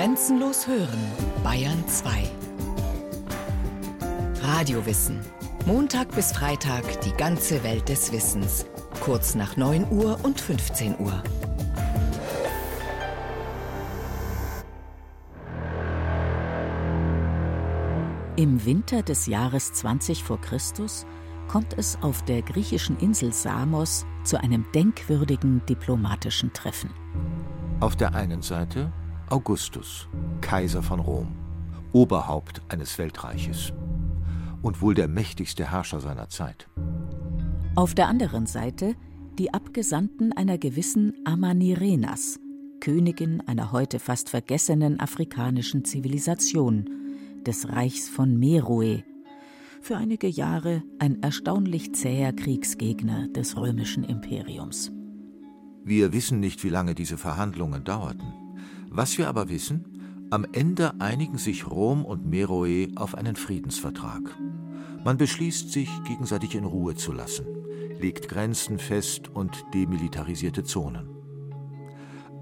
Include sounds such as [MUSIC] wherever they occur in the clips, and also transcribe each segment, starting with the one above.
Grenzenlos hören, Bayern 2. Radiowissen. Montag bis Freitag die ganze Welt des Wissens. Kurz nach 9 Uhr und 15 Uhr. Im Winter des Jahres 20 vor Christus kommt es auf der griechischen Insel Samos zu einem denkwürdigen diplomatischen Treffen. Auf der einen Seite Augustus, Kaiser von Rom, Oberhaupt eines Weltreiches und wohl der mächtigste Herrscher seiner Zeit. Auf der anderen Seite die Abgesandten einer gewissen Amanirenas, Königin einer heute fast vergessenen afrikanischen Zivilisation, des Reichs von Meroe, für einige Jahre ein erstaunlich zäher Kriegsgegner des römischen Imperiums. Wir wissen nicht, wie lange diese Verhandlungen dauerten. Was wir aber wissen, am Ende einigen sich Rom und Meroe auf einen Friedensvertrag. Man beschließt, sich gegenseitig in Ruhe zu lassen, legt Grenzen fest und demilitarisierte Zonen.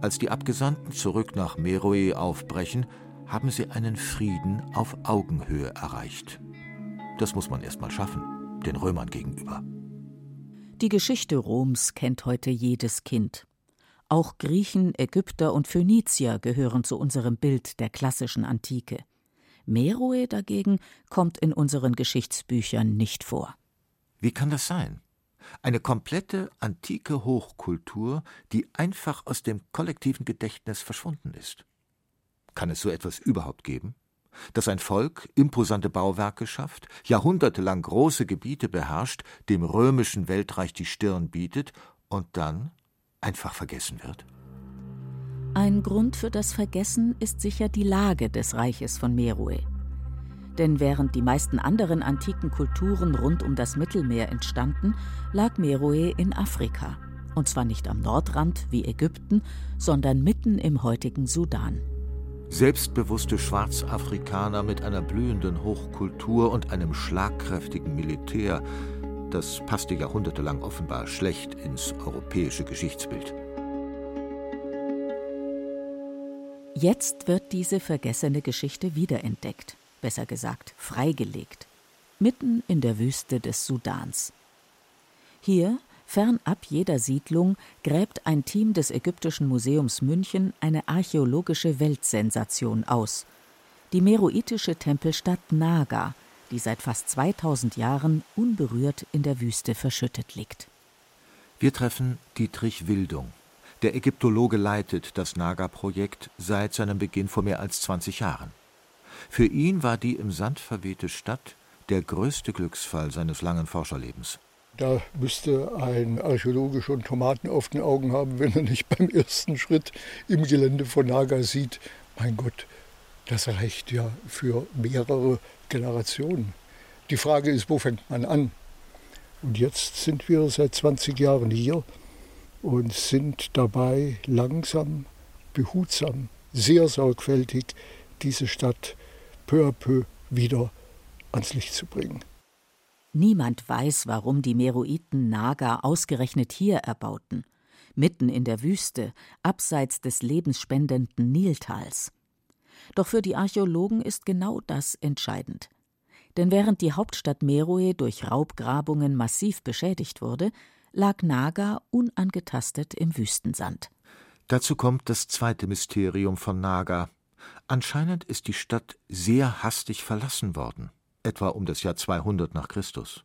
Als die Abgesandten zurück nach Meroe aufbrechen, haben sie einen Frieden auf Augenhöhe erreicht. Das muss man erst mal schaffen, den Römern gegenüber. Die Geschichte Roms kennt heute jedes Kind. Auch Griechen, Ägypter und Phönizier gehören zu unserem Bild der klassischen Antike. Meroe dagegen kommt in unseren Geschichtsbüchern nicht vor. Wie kann das sein? Eine komplette antike Hochkultur, die einfach aus dem kollektiven Gedächtnis verschwunden ist. Kann es so etwas überhaupt geben? dass ein Volk imposante Bauwerke schafft, jahrhundertelang große Gebiete beherrscht, dem römischen Weltreich die Stirn bietet und dann einfach vergessen wird? Ein Grund für das Vergessen ist sicher die Lage des Reiches von Meroe. Denn während die meisten anderen antiken Kulturen rund um das Mittelmeer entstanden, lag Meroe in Afrika. Und zwar nicht am Nordrand wie Ägypten, sondern mitten im heutigen Sudan. Selbstbewusste Schwarzafrikaner mit einer blühenden Hochkultur und einem schlagkräftigen Militär, das passte jahrhundertelang offenbar schlecht ins europäische Geschichtsbild. Jetzt wird diese vergessene Geschichte wiederentdeckt, besser gesagt freigelegt, mitten in der Wüste des Sudans. Hier Fernab jeder Siedlung gräbt ein Team des Ägyptischen Museums München eine archäologische Weltsensation aus. Die meroitische Tempelstadt Naga, die seit fast 2000 Jahren unberührt in der Wüste verschüttet liegt. Wir treffen Dietrich Wildung. Der Ägyptologe leitet das Naga-Projekt seit seinem Beginn vor mehr als 20 Jahren. Für ihn war die im Sand verwehte Stadt der größte Glücksfall seines langen Forscherlebens. Da müsste ein Archäologe schon Tomaten auf den Augen haben, wenn er nicht beim ersten Schritt im Gelände von Naga sieht, mein Gott, das reicht ja für mehrere Generationen. Die Frage ist, wo fängt man an? Und jetzt sind wir seit 20 Jahren hier und sind dabei langsam, behutsam, sehr sorgfältig diese Stadt peu à peu wieder ans Licht zu bringen. Niemand weiß, warum die Meroiten Naga ausgerechnet hier erbauten, mitten in der Wüste, abseits des lebensspendenden Niltals. Doch für die Archäologen ist genau das entscheidend. Denn während die Hauptstadt Meroe durch Raubgrabungen massiv beschädigt wurde, lag Naga unangetastet im Wüstensand. Dazu kommt das zweite Mysterium von Naga. Anscheinend ist die Stadt sehr hastig verlassen worden etwa um das Jahr 200 nach Christus.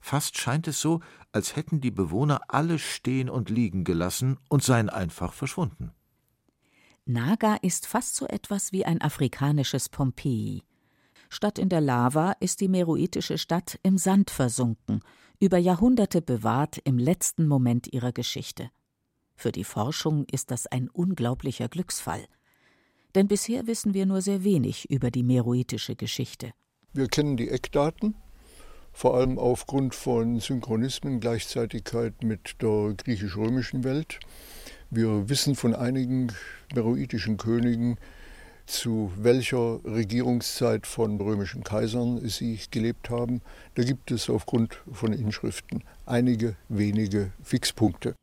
Fast scheint es so, als hätten die Bewohner alles stehen und liegen gelassen und seien einfach verschwunden. Naga ist fast so etwas wie ein afrikanisches Pompeji. Statt in der Lava ist die meroitische Stadt im Sand versunken, über Jahrhunderte bewahrt im letzten Moment ihrer Geschichte. Für die Forschung ist das ein unglaublicher Glücksfall. Denn bisher wissen wir nur sehr wenig über die meroitische Geschichte. Wir kennen die Eckdaten, vor allem aufgrund von Synchronismen, Gleichzeitigkeit mit der griechisch-römischen Welt. Wir wissen von einigen meroitischen Königen, zu welcher Regierungszeit von römischen Kaisern sie gelebt haben. Da gibt es aufgrund von Inschriften einige wenige Fixpunkte.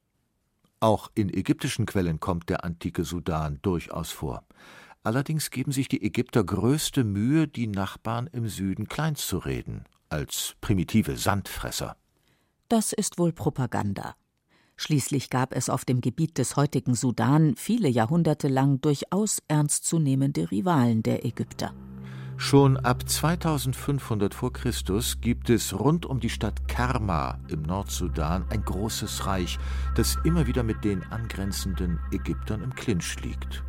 Auch in ägyptischen Quellen kommt der antike Sudan durchaus vor. Allerdings geben sich die Ägypter größte Mühe, die Nachbarn im Süden kleinzureden, als primitive Sandfresser. Das ist wohl Propaganda. Schließlich gab es auf dem Gebiet des heutigen Sudan viele Jahrhunderte lang durchaus ernstzunehmende Rivalen der Ägypter. Schon ab 2500 v. Chr. gibt es rund um die Stadt Karma im Nordsudan ein großes Reich, das immer wieder mit den angrenzenden Ägyptern im Clinch liegt.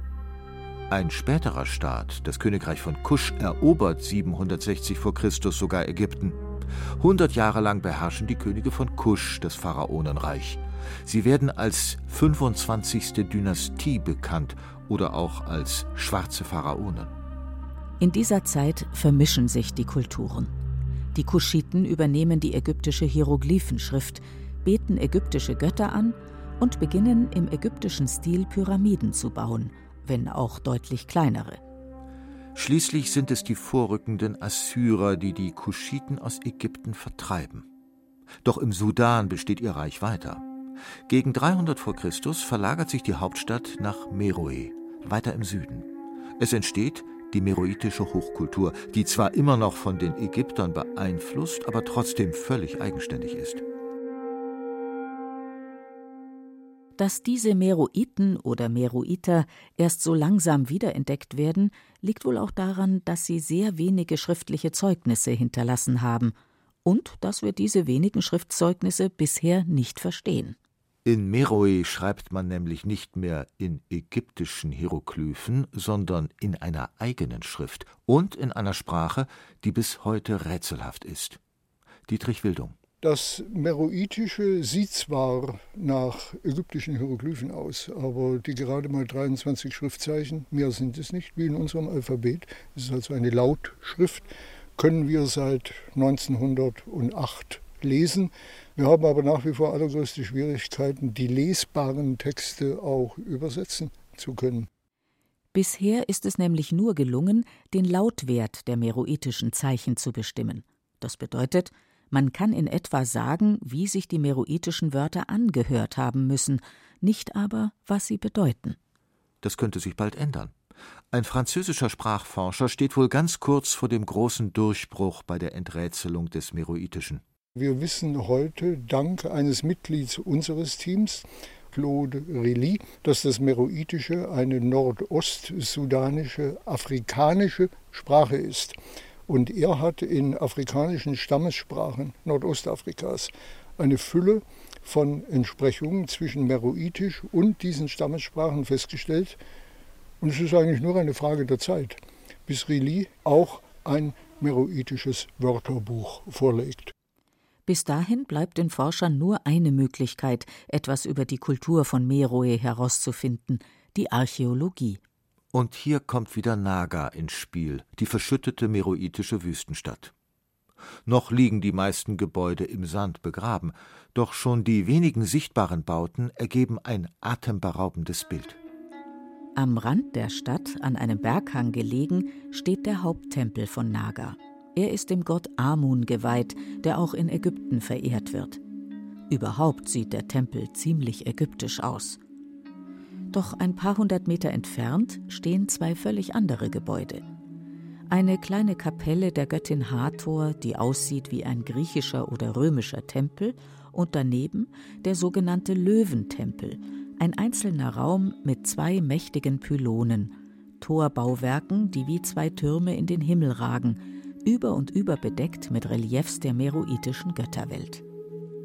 Ein späterer Staat, das Königreich von Kusch, erobert 760 v. Chr. sogar Ägypten. Hundert Jahre lang beherrschen die Könige von Kusch das Pharaonenreich. Sie werden als 25. Dynastie bekannt oder auch als schwarze Pharaonen. In dieser Zeit vermischen sich die Kulturen. Die Kuschiten übernehmen die ägyptische Hieroglyphenschrift, beten ägyptische Götter an und beginnen im ägyptischen Stil Pyramiden zu bauen, wenn auch deutlich kleinere. Schließlich sind es die vorrückenden Assyrer, die die Kuschiten aus Ägypten vertreiben. Doch im Sudan besteht ihr Reich weiter. Gegen 300 v. Chr. verlagert sich die Hauptstadt nach Meroe, weiter im Süden. Es entsteht die meroitische Hochkultur, die zwar immer noch von den Ägyptern beeinflusst, aber trotzdem völlig eigenständig ist. Dass diese Meroiten oder Meroiter erst so langsam wiederentdeckt werden, liegt wohl auch daran, dass sie sehr wenige schriftliche Zeugnisse hinterlassen haben und dass wir diese wenigen Schriftzeugnisse bisher nicht verstehen. In Meroe schreibt man nämlich nicht mehr in ägyptischen Hieroglyphen, sondern in einer eigenen Schrift und in einer Sprache, die bis heute rätselhaft ist. Dietrich Wildung. Das Meroitische sieht zwar nach ägyptischen Hieroglyphen aus, aber die gerade mal 23 Schriftzeichen, mehr sind es nicht, wie in unserem Alphabet, es ist also eine Lautschrift, können wir seit 1908 lesen. Wir haben aber nach wie vor allergrößte Schwierigkeiten, die lesbaren Texte auch übersetzen zu können. Bisher ist es nämlich nur gelungen, den Lautwert der meroitischen Zeichen zu bestimmen. Das bedeutet, man kann in etwa sagen, wie sich die meroitischen Wörter angehört haben müssen, nicht aber, was sie bedeuten. Das könnte sich bald ändern. Ein französischer Sprachforscher steht wohl ganz kurz vor dem großen Durchbruch bei der Enträtselung des Meroitischen. Wir wissen heute dank eines Mitglieds unseres Teams, Claude Rely, dass das Meroitische eine nordostsudanische, afrikanische Sprache ist. Und er hat in afrikanischen Stammessprachen Nordostafrikas eine Fülle von Entsprechungen zwischen Meroitisch und diesen Stammessprachen festgestellt. Und es ist eigentlich nur eine Frage der Zeit, bis Reli auch ein meroitisches Wörterbuch vorlegt. Bis dahin bleibt den Forschern nur eine Möglichkeit, etwas über die Kultur von Meroe herauszufinden, die Archäologie. Und hier kommt wieder Naga ins Spiel, die verschüttete meroitische Wüstenstadt. Noch liegen die meisten Gebäude im Sand begraben, doch schon die wenigen sichtbaren Bauten ergeben ein atemberaubendes Bild. Am Rand der Stadt, an einem Berghang gelegen, steht der Haupttempel von Naga. Er ist dem Gott Amun geweiht, der auch in Ägypten verehrt wird. Überhaupt sieht der Tempel ziemlich ägyptisch aus. Doch ein paar hundert Meter entfernt stehen zwei völlig andere Gebäude. Eine kleine Kapelle der Göttin Hathor, die aussieht wie ein griechischer oder römischer Tempel, und daneben der sogenannte Löwentempel, ein einzelner Raum mit zwei mächtigen Pylonen, Torbauwerken, die wie zwei Türme in den Himmel ragen, über und über bedeckt mit Reliefs der meroitischen Götterwelt.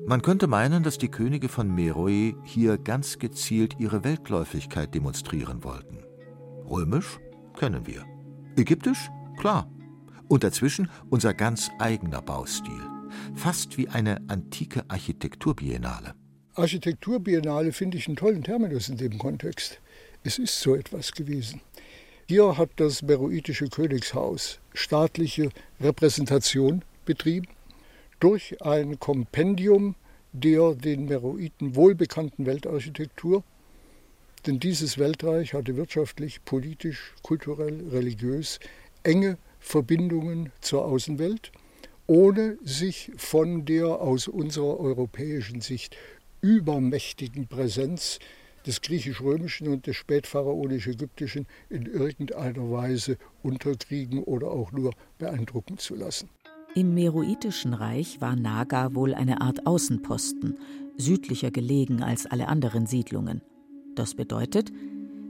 Man könnte meinen, dass die Könige von Meroe hier ganz gezielt ihre Weltläufigkeit demonstrieren wollten. Römisch kennen wir. Ägyptisch? Klar. Und dazwischen unser ganz eigener Baustil. Fast wie eine antike Architekturbiennale. Architekturbiennale finde ich einen tollen Terminus in dem Kontext. Es ist so etwas gewesen. Hier hat das Meroitische Königshaus staatliche Repräsentation betrieben durch ein Kompendium der den Meroiten wohlbekannten Weltarchitektur. Denn dieses Weltreich hatte wirtschaftlich, politisch, kulturell, religiös enge Verbindungen zur Außenwelt, ohne sich von der aus unserer europäischen Sicht übermächtigen Präsenz des griechisch-römischen und des spätpharaonisch-ägyptischen in irgendeiner Weise unterkriegen oder auch nur beeindrucken zu lassen. Im Meroitischen Reich war Naga wohl eine Art Außenposten, südlicher gelegen als alle anderen Siedlungen. Das bedeutet,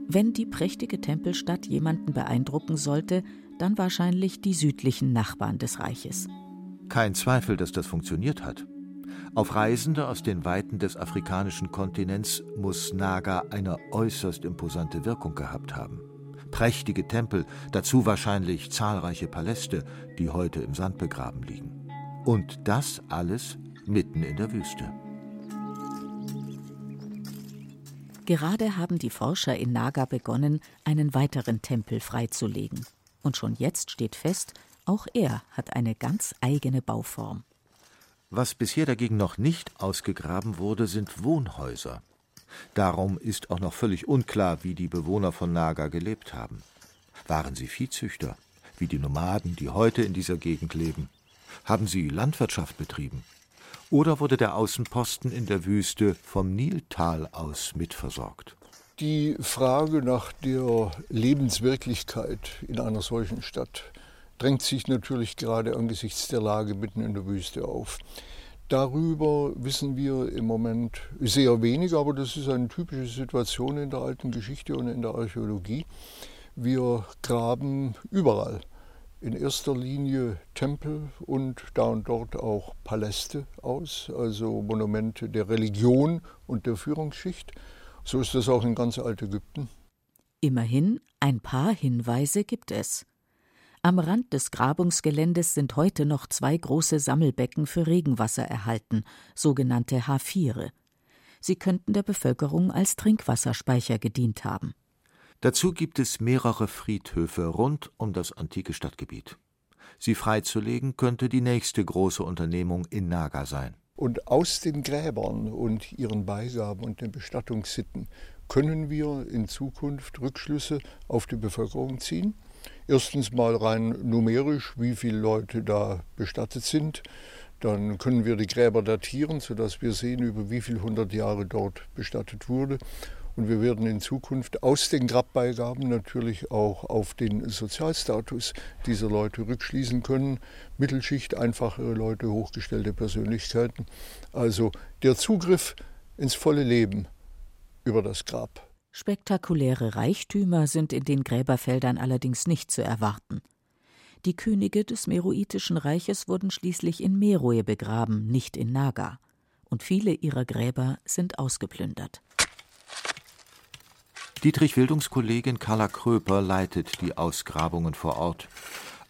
wenn die prächtige Tempelstadt jemanden beeindrucken sollte, dann wahrscheinlich die südlichen Nachbarn des Reiches. Kein Zweifel, dass das funktioniert hat. Auf Reisende aus den Weiten des afrikanischen Kontinents muss Naga eine äußerst imposante Wirkung gehabt haben. Prächtige Tempel, dazu wahrscheinlich zahlreiche Paläste, die heute im Sand begraben liegen. Und das alles mitten in der Wüste. Gerade haben die Forscher in Naga begonnen, einen weiteren Tempel freizulegen. Und schon jetzt steht fest, auch er hat eine ganz eigene Bauform. Was bisher dagegen noch nicht ausgegraben wurde, sind Wohnhäuser. Darum ist auch noch völlig unklar, wie die Bewohner von Naga gelebt haben. Waren sie Viehzüchter, wie die Nomaden, die heute in dieser Gegend leben? Haben sie Landwirtschaft betrieben? Oder wurde der Außenposten in der Wüste vom Niltal aus mitversorgt? Die Frage nach der Lebenswirklichkeit in einer solchen Stadt drängt sich natürlich gerade angesichts der Lage mitten in der Wüste auf. Darüber wissen wir im Moment sehr wenig, aber das ist eine typische Situation in der alten Geschichte und in der Archäologie. Wir graben überall. In erster Linie Tempel und da und dort auch Paläste aus, also Monumente der Religion und der Führungsschicht. So ist das auch in ganz Altägypten. Immerhin, ein paar Hinweise gibt es. Am Rand des Grabungsgeländes sind heute noch zwei große Sammelbecken für Regenwasser erhalten, sogenannte Hafire. Sie könnten der Bevölkerung als Trinkwasserspeicher gedient haben. Dazu gibt es mehrere Friedhöfe rund um das antike Stadtgebiet. Sie freizulegen könnte die nächste große Unternehmung in Naga sein. Und aus den Gräbern und ihren Beigaben und den Bestattungssitten können wir in Zukunft Rückschlüsse auf die Bevölkerung ziehen Erstens mal rein numerisch, wie viele Leute da bestattet sind. Dann können wir die Gräber datieren, sodass wir sehen, über wie viele hundert Jahre dort bestattet wurde. Und wir werden in Zukunft aus den Grabbeigaben natürlich auch auf den Sozialstatus dieser Leute rückschließen können. Mittelschicht, einfache Leute, hochgestellte Persönlichkeiten. Also der Zugriff ins volle Leben über das Grab. Spektakuläre Reichtümer sind in den Gräberfeldern allerdings nicht zu erwarten. Die Könige des Meroitischen Reiches wurden schließlich in Meroe begraben, nicht in Naga, und viele ihrer Gräber sind ausgeplündert. Dietrich Wildungs Kollegin Carla Kröper leitet die Ausgrabungen vor Ort.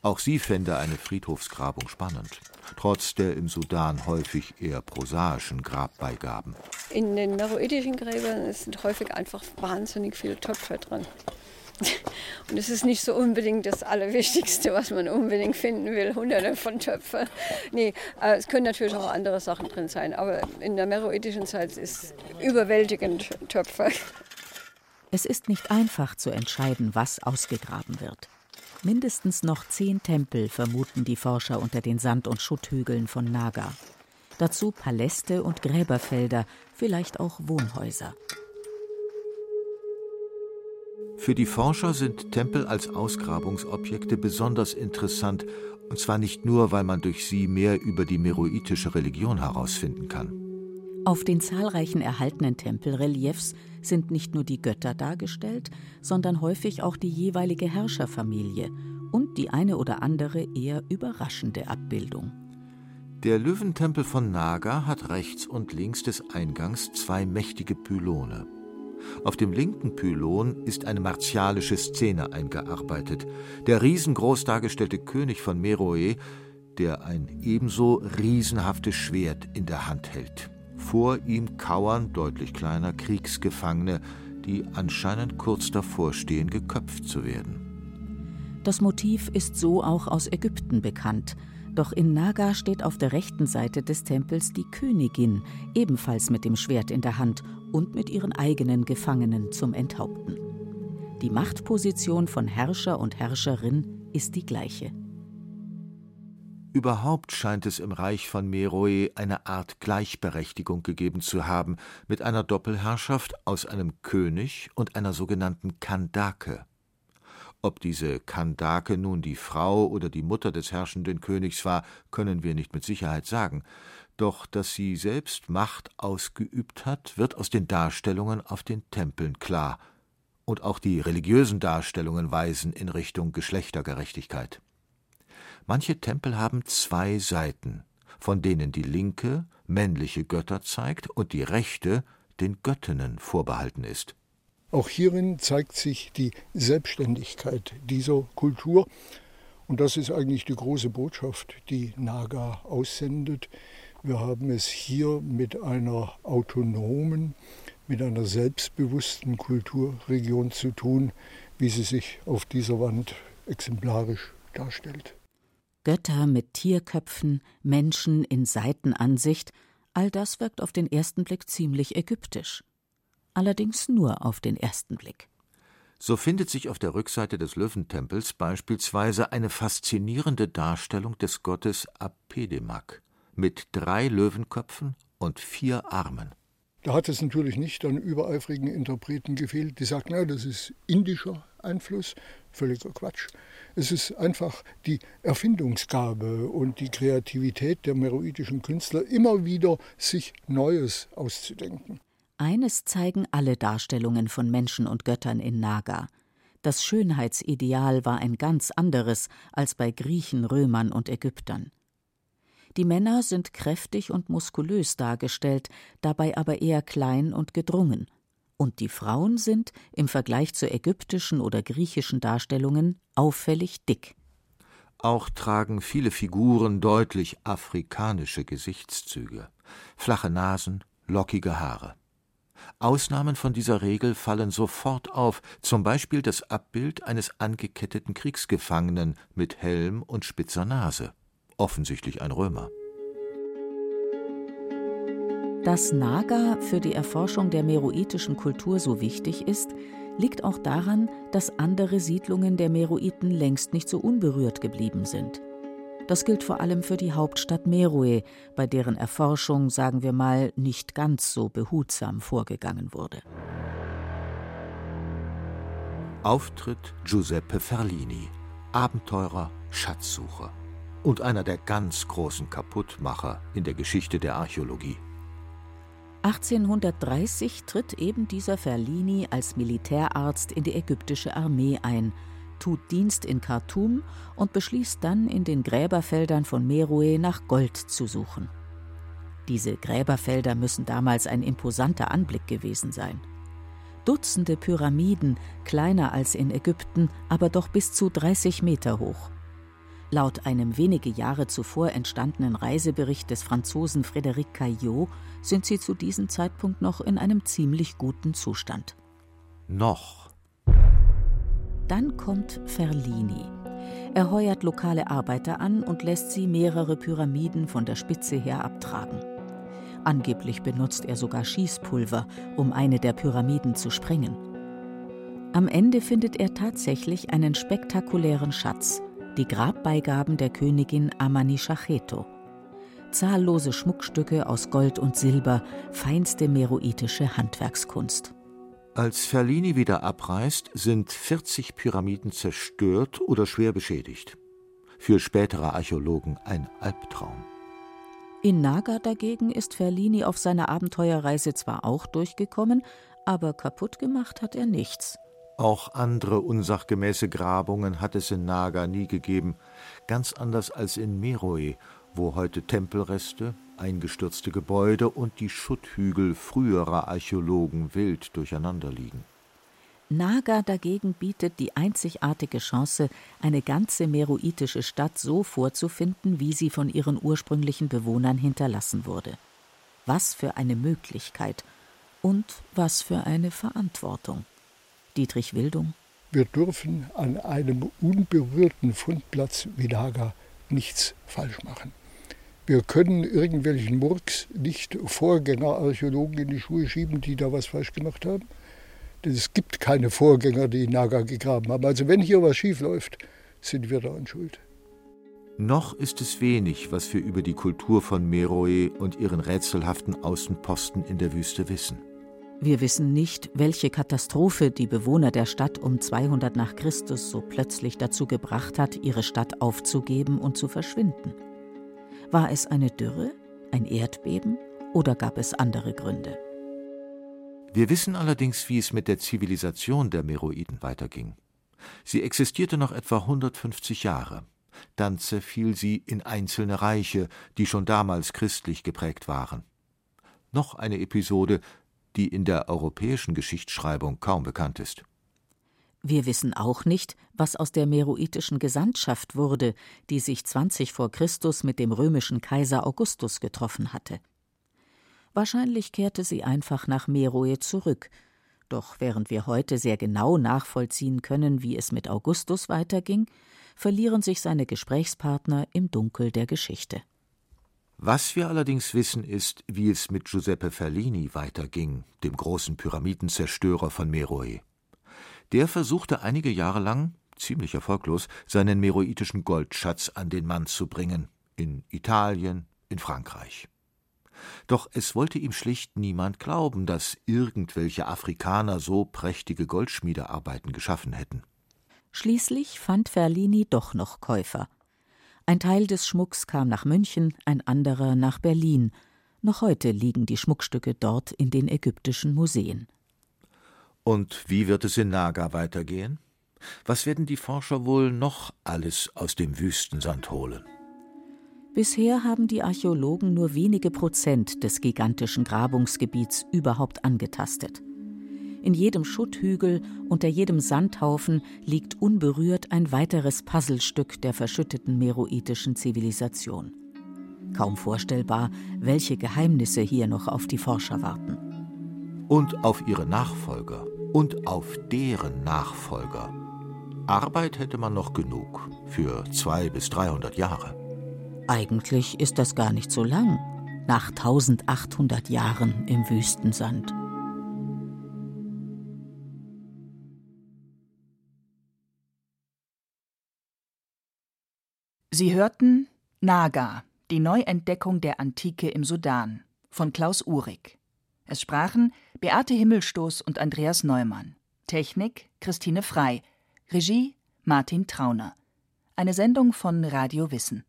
Auch sie fände eine Friedhofsgrabung spannend, trotz der im Sudan häufig eher prosaischen Grabbeigaben. In den meroitischen Gräbern sind häufig einfach wahnsinnig viele Töpfe drin. [LAUGHS] Und es ist nicht so unbedingt das Allerwichtigste, was man unbedingt finden will, hunderte von Töpfen. Nee, äh, es können natürlich auch andere Sachen drin sein, aber in der meroitischen Zeit ist überwältigend Töpfe. Es ist nicht einfach zu entscheiden, was ausgegraben wird. Mindestens noch zehn Tempel vermuten die Forscher unter den Sand- und Schutthügeln von Naga. Dazu Paläste und Gräberfelder, vielleicht auch Wohnhäuser. Für die Forscher sind Tempel als Ausgrabungsobjekte besonders interessant, und zwar nicht nur, weil man durch sie mehr über die meroitische Religion herausfinden kann. Auf den zahlreichen erhaltenen Tempelreliefs sind nicht nur die Götter dargestellt, sondern häufig auch die jeweilige Herrscherfamilie und die eine oder andere eher überraschende Abbildung. Der Löwentempel von Naga hat rechts und links des Eingangs zwei mächtige Pylone. Auf dem linken Pylon ist eine martialische Szene eingearbeitet. Der riesengroß dargestellte König von Meroe, der ein ebenso riesenhaftes Schwert in der Hand hält. Vor ihm kauern, deutlich kleiner, Kriegsgefangene, die anscheinend kurz davor stehen, geköpft zu werden. Das Motiv ist so auch aus Ägypten bekannt. Doch in Naga steht auf der rechten Seite des Tempels die Königin, ebenfalls mit dem Schwert in der Hand und mit ihren eigenen Gefangenen zum Enthaupten. Die Machtposition von Herrscher und Herrscherin ist die gleiche. Überhaupt scheint es im Reich von Meroe eine Art Gleichberechtigung gegeben zu haben, mit einer Doppelherrschaft aus einem König und einer sogenannten Kandake. Ob diese Kandake nun die Frau oder die Mutter des herrschenden Königs war, können wir nicht mit Sicherheit sagen. Doch dass sie selbst Macht ausgeübt hat, wird aus den Darstellungen auf den Tempeln klar. Und auch die religiösen Darstellungen weisen in Richtung Geschlechtergerechtigkeit. Manche Tempel haben zwei Seiten, von denen die linke männliche Götter zeigt und die rechte den Göttinnen vorbehalten ist. Auch hierin zeigt sich die Selbstständigkeit dieser Kultur. Und das ist eigentlich die große Botschaft, die Naga aussendet. Wir haben es hier mit einer autonomen, mit einer selbstbewussten Kulturregion zu tun, wie sie sich auf dieser Wand exemplarisch darstellt. Götter mit Tierköpfen, Menschen in Seitenansicht, all das wirkt auf den ersten Blick ziemlich ägyptisch. Allerdings nur auf den ersten Blick. So findet sich auf der Rückseite des Löwentempels beispielsweise eine faszinierende Darstellung des Gottes Apedemak mit drei Löwenköpfen und vier Armen. Da hat es natürlich nicht an übereifrigen Interpreten gefehlt, die sagten, na, das ist indischer Einfluss. Völliger Quatsch. Es ist einfach die Erfindungsgabe und die Kreativität der meroitischen Künstler, immer wieder sich Neues auszudenken. Eines zeigen alle Darstellungen von Menschen und Göttern in Naga. Das Schönheitsideal war ein ganz anderes als bei Griechen, Römern und Ägyptern. Die Männer sind kräftig und muskulös dargestellt, dabei aber eher klein und gedrungen. Und die Frauen sind, im Vergleich zu ägyptischen oder griechischen Darstellungen, auffällig dick. Auch tragen viele Figuren deutlich afrikanische Gesichtszüge, flache Nasen, lockige Haare. Ausnahmen von dieser Regel fallen sofort auf, zum Beispiel das Abbild eines angeketteten Kriegsgefangenen mit Helm und spitzer Nase, offensichtlich ein Römer. Dass Naga für die Erforschung der meroitischen Kultur so wichtig ist, liegt auch daran, dass andere Siedlungen der Meroiten längst nicht so unberührt geblieben sind. Das gilt vor allem für die Hauptstadt Meroe, bei deren Erforschung, sagen wir mal, nicht ganz so behutsam vorgegangen wurde. Auftritt Giuseppe Ferlini, Abenteurer, Schatzsucher und einer der ganz großen Kaputtmacher in der Geschichte der Archäologie. 1830 tritt eben dieser Ferlini als Militärarzt in die ägyptische Armee ein – tut Dienst in Khartoum und beschließt dann, in den Gräberfeldern von Meroe nach Gold zu suchen. Diese Gräberfelder müssen damals ein imposanter Anblick gewesen sein. Dutzende Pyramiden, kleiner als in Ägypten, aber doch bis zu 30 Meter hoch. Laut einem wenige Jahre zuvor entstandenen Reisebericht des Franzosen Frédéric Caillot sind sie zu diesem Zeitpunkt noch in einem ziemlich guten Zustand. Noch dann kommt Ferlini. Er heuert lokale Arbeiter an und lässt sie mehrere Pyramiden von der Spitze her abtragen. Angeblich benutzt er sogar Schießpulver, um eine der Pyramiden zu sprengen. Am Ende findet er tatsächlich einen spektakulären Schatz, die Grabbeigaben der Königin Amanichacheto. Zahllose Schmuckstücke aus Gold und Silber, feinste meroitische Handwerkskunst. Als Ferlini wieder abreist, sind 40 Pyramiden zerstört oder schwer beschädigt. Für spätere Archäologen ein Albtraum. In Naga dagegen ist Ferlini auf seiner Abenteuerreise zwar auch durchgekommen, aber kaputt gemacht hat er nichts. Auch andere unsachgemäße Grabungen hat es in Naga nie gegeben, ganz anders als in Meroe, wo heute Tempelreste, eingestürzte Gebäude und die Schutthügel früherer Archäologen wild durcheinanderliegen. Naga dagegen bietet die einzigartige Chance, eine ganze meroitische Stadt so vorzufinden, wie sie von ihren ursprünglichen Bewohnern hinterlassen wurde. Was für eine Möglichkeit und was für eine Verantwortung. Dietrich Wildung. Wir dürfen an einem unberührten Fundplatz wie Naga nichts falsch machen. Wir können irgendwelchen Murks nicht Vorgängerarchäologen in die Schuhe schieben, die da was falsch gemacht haben. Denn es gibt keine Vorgänger, die in Naga gegraben haben. Also wenn hier was schief läuft, sind wir daran schuld. Noch ist es wenig, was wir über die Kultur von Meroe und ihren rätselhaften Außenposten in der Wüste wissen. Wir wissen nicht, welche Katastrophe die Bewohner der Stadt um 200 nach Christus so plötzlich dazu gebracht hat, ihre Stadt aufzugeben und zu verschwinden. War es eine Dürre, ein Erdbeben oder gab es andere Gründe? Wir wissen allerdings, wie es mit der Zivilisation der Meroiden weiterging. Sie existierte noch etwa 150 Jahre. Dann zerfiel sie in einzelne Reiche, die schon damals christlich geprägt waren. Noch eine Episode, die in der europäischen Geschichtsschreibung kaum bekannt ist. Wir wissen auch nicht, was aus der meroitischen Gesandtschaft wurde, die sich 20 vor Christus mit dem römischen Kaiser Augustus getroffen hatte. Wahrscheinlich kehrte sie einfach nach Meroe zurück. Doch während wir heute sehr genau nachvollziehen können, wie es mit Augustus weiterging, verlieren sich seine Gesprächspartner im Dunkel der Geschichte. Was wir allerdings wissen, ist, wie es mit Giuseppe Ferlini weiterging, dem großen Pyramidenzerstörer von Meroe. Der versuchte einige Jahre lang, ziemlich erfolglos, seinen meroitischen Goldschatz an den Mann zu bringen, in Italien, in Frankreich. Doch es wollte ihm schlicht niemand glauben, dass irgendwelche Afrikaner so prächtige Goldschmiedearbeiten geschaffen hätten. Schließlich fand Ferlini doch noch Käufer. Ein Teil des Schmucks kam nach München, ein anderer nach Berlin. Noch heute liegen die Schmuckstücke dort in den ägyptischen Museen. Und wie wird es in Naga weitergehen? Was werden die Forscher wohl noch alles aus dem Wüstensand holen? Bisher haben die Archäologen nur wenige Prozent des gigantischen Grabungsgebiets überhaupt angetastet. In jedem Schutthügel, unter jedem Sandhaufen liegt unberührt ein weiteres Puzzlestück der verschütteten meroitischen Zivilisation. Kaum vorstellbar, welche Geheimnisse hier noch auf die Forscher warten. Und auf ihre Nachfolger und auf deren Nachfolger. Arbeit hätte man noch genug für zwei bis dreihundert Jahre. Eigentlich ist das gar nicht so lang, nach 1800 Jahren im Wüstensand. Sie hörten Naga, die Neuentdeckung der Antike im Sudan von Klaus Uhrig. Es sprachen Beate Himmelstoß und Andreas Neumann. Technik Christine Frei. Regie Martin Trauner. Eine Sendung von Radio Wissen.